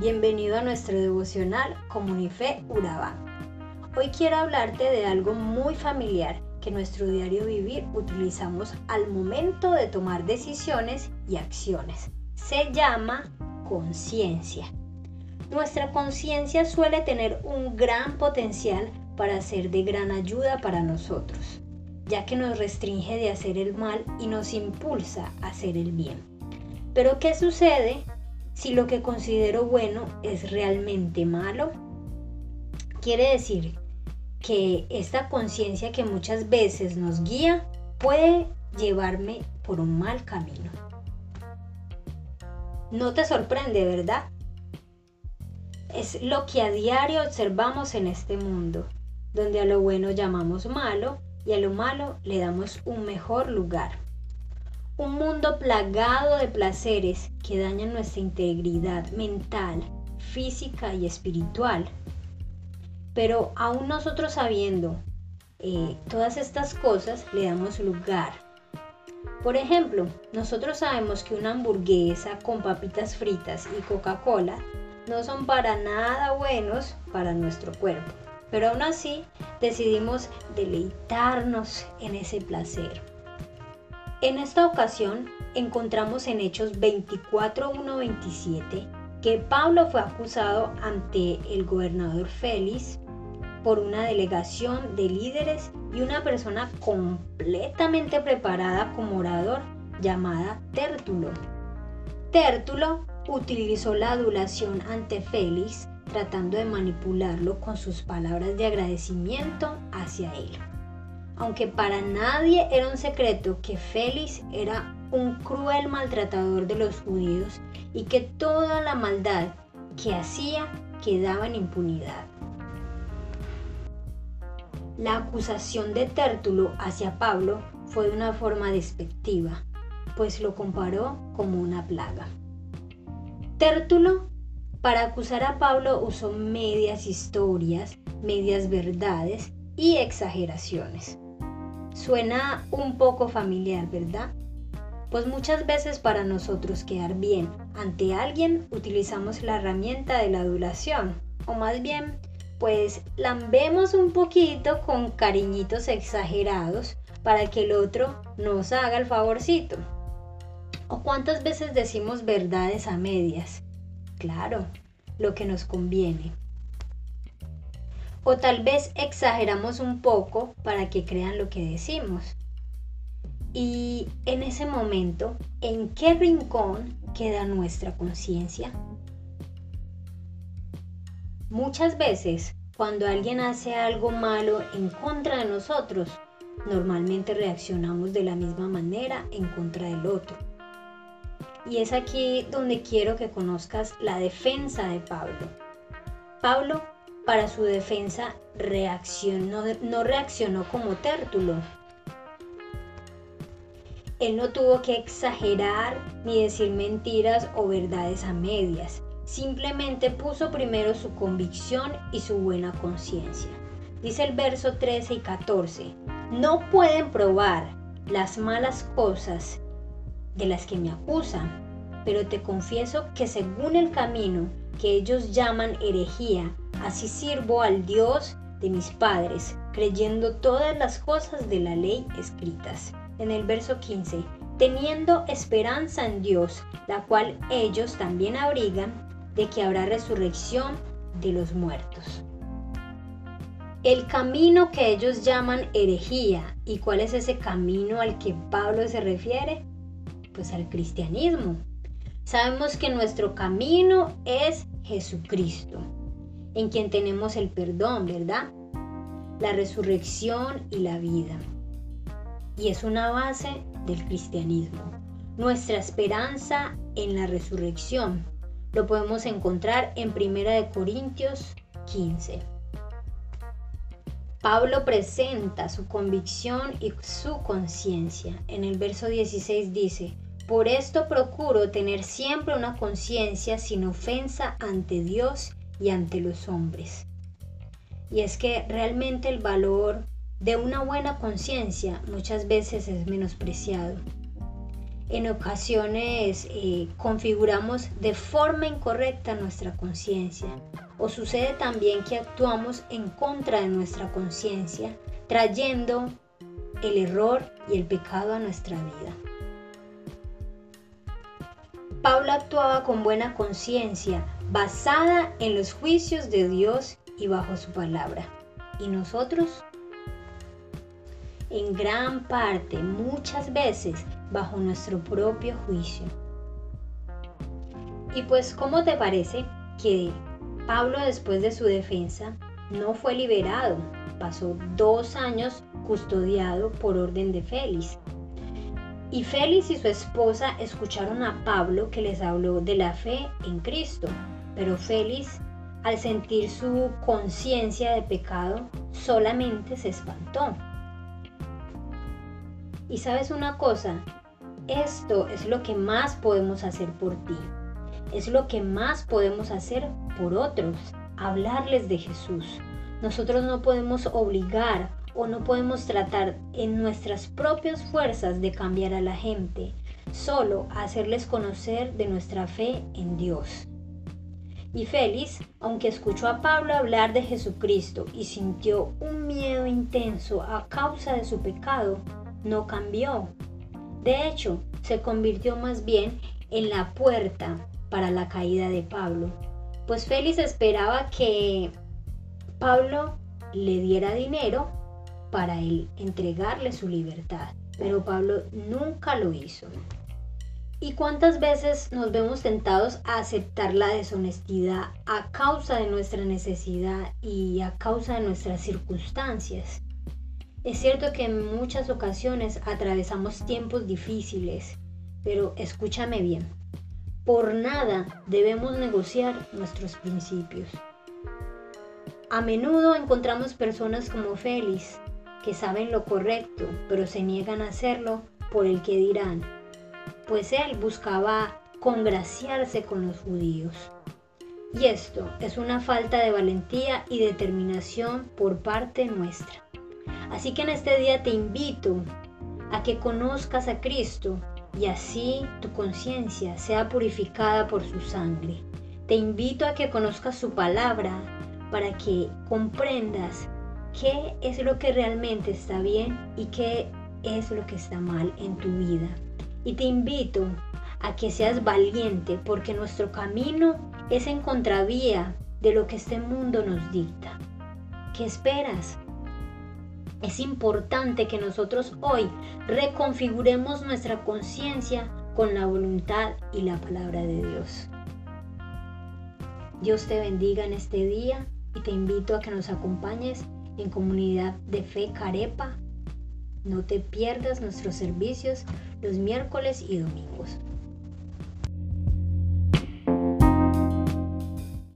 bienvenido a nuestro devocional Comunife Urabá. Hoy quiero hablarte de algo muy familiar que en nuestro diario vivir utilizamos al momento de tomar decisiones y acciones. Se llama conciencia. Nuestra conciencia suele tener un gran potencial para ser de gran ayuda para nosotros, ya que nos restringe de hacer el mal y nos impulsa a hacer el bien. Pero ¿qué sucede si lo que considero bueno es realmente malo? Quiere decir que esta conciencia que muchas veces nos guía puede llevarme por un mal camino. No te sorprende, ¿verdad? Es lo que a diario observamos en este mundo, donde a lo bueno llamamos malo y a lo malo le damos un mejor lugar. Un mundo plagado de placeres que dañan nuestra integridad mental, física y espiritual. Pero aún nosotros sabiendo eh, todas estas cosas, le damos lugar. Por ejemplo, nosotros sabemos que una hamburguesa con papitas fritas y Coca-Cola no son para nada buenos para nuestro cuerpo. Pero aún así decidimos deleitarnos en ese placer. En esta ocasión encontramos en Hechos 24.1.27 que Pablo fue acusado ante el gobernador Félix por una delegación de líderes y una persona completamente preparada como orador llamada Tértulo. Tértulo utilizó la adulación ante Félix tratando de manipularlo con sus palabras de agradecimiento hacia él aunque para nadie era un secreto que Félix era un cruel maltratador de los judíos y que toda la maldad que hacía quedaba en impunidad. La acusación de Tértulo hacia Pablo fue de una forma despectiva, pues lo comparó como una plaga. Tértulo, para acusar a Pablo, usó medias historias, medias verdades y exageraciones. Suena un poco familiar, ¿verdad? Pues muchas veces para nosotros quedar bien ante alguien utilizamos la herramienta de la adulación, o más bien, pues lambemos un poquito con cariñitos exagerados para que el otro nos haga el favorcito. ¿O cuántas veces decimos verdades a medias? Claro, lo que nos conviene. O tal vez exageramos un poco para que crean lo que decimos. Y en ese momento, ¿en qué rincón queda nuestra conciencia? Muchas veces, cuando alguien hace algo malo en contra de nosotros, normalmente reaccionamos de la misma manera en contra del otro. Y es aquí donde quiero que conozcas la defensa de Pablo. Pablo para su defensa reaccionó, no reaccionó como Tértulo. Él no tuvo que exagerar ni decir mentiras o verdades a medias. Simplemente puso primero su convicción y su buena conciencia. Dice el verso 13 y 14, no pueden probar las malas cosas de las que me acusan, pero te confieso que según el camino que ellos llaman herejía, Así sirvo al Dios de mis padres, creyendo todas las cosas de la ley escritas. En el verso 15, teniendo esperanza en Dios, la cual ellos también abrigan, de que habrá resurrección de los muertos. El camino que ellos llaman herejía, ¿y cuál es ese camino al que Pablo se refiere? Pues al cristianismo. Sabemos que nuestro camino es Jesucristo en quien tenemos el perdón, ¿verdad? La resurrección y la vida. Y es una base del cristianismo. Nuestra esperanza en la resurrección lo podemos encontrar en 1 Corintios 15. Pablo presenta su convicción y su conciencia. En el verso 16 dice, por esto procuro tener siempre una conciencia sin ofensa ante Dios y ante los hombres. Y es que realmente el valor de una buena conciencia muchas veces es menospreciado. en ocasiones eh, configuramos de forma incorrecta nuestra conciencia o sucede también que actuamos en contra de nuestra conciencia, trayendo el error y el pecado a nuestra vida. Pablo actuaba con buena conciencia, basada en los juicios de Dios y bajo su palabra. ¿Y nosotros? En gran parte, muchas veces, bajo nuestro propio juicio. Y pues, ¿cómo te parece que Pablo después de su defensa no fue liberado? Pasó dos años custodiado por orden de Félix. Y Félix y su esposa escucharon a Pablo que les habló de la fe en Cristo, pero Félix, al sentir su conciencia de pecado, solamente se espantó. Y sabes una cosa, esto es lo que más podemos hacer por ti. Es lo que más podemos hacer por otros, hablarles de Jesús. Nosotros no podemos obligar o no podemos tratar en nuestras propias fuerzas de cambiar a la gente, solo hacerles conocer de nuestra fe en Dios. Y Félix, aunque escuchó a Pablo hablar de Jesucristo y sintió un miedo intenso a causa de su pecado, no cambió, de hecho, se convirtió más bien en la puerta para la caída de Pablo, pues Félix esperaba que Pablo le diera dinero para él entregarle su libertad, pero Pablo nunca lo hizo. ¿Y cuántas veces nos vemos tentados a aceptar la deshonestidad a causa de nuestra necesidad y a causa de nuestras circunstancias? Es cierto que en muchas ocasiones atravesamos tiempos difíciles, pero escúchame bien, por nada debemos negociar nuestros principios. A menudo encontramos personas como Félix, que saben lo correcto, pero se niegan a hacerlo por el que dirán, pues él buscaba congraciarse con los judíos. Y esto es una falta de valentía y determinación por parte nuestra. Así que en este día te invito a que conozcas a Cristo y así tu conciencia sea purificada por su sangre. Te invito a que conozcas su palabra para que comprendas qué es lo que realmente está bien y qué es lo que está mal en tu vida. Y te invito a que seas valiente porque nuestro camino es en contravía de lo que este mundo nos dicta. ¿Qué esperas? Es importante que nosotros hoy reconfiguremos nuestra conciencia con la voluntad y la palabra de Dios. Dios te bendiga en este día y te invito a que nos acompañes en comunidad de fe Carepa. No te pierdas nuestros servicios los miércoles y domingos.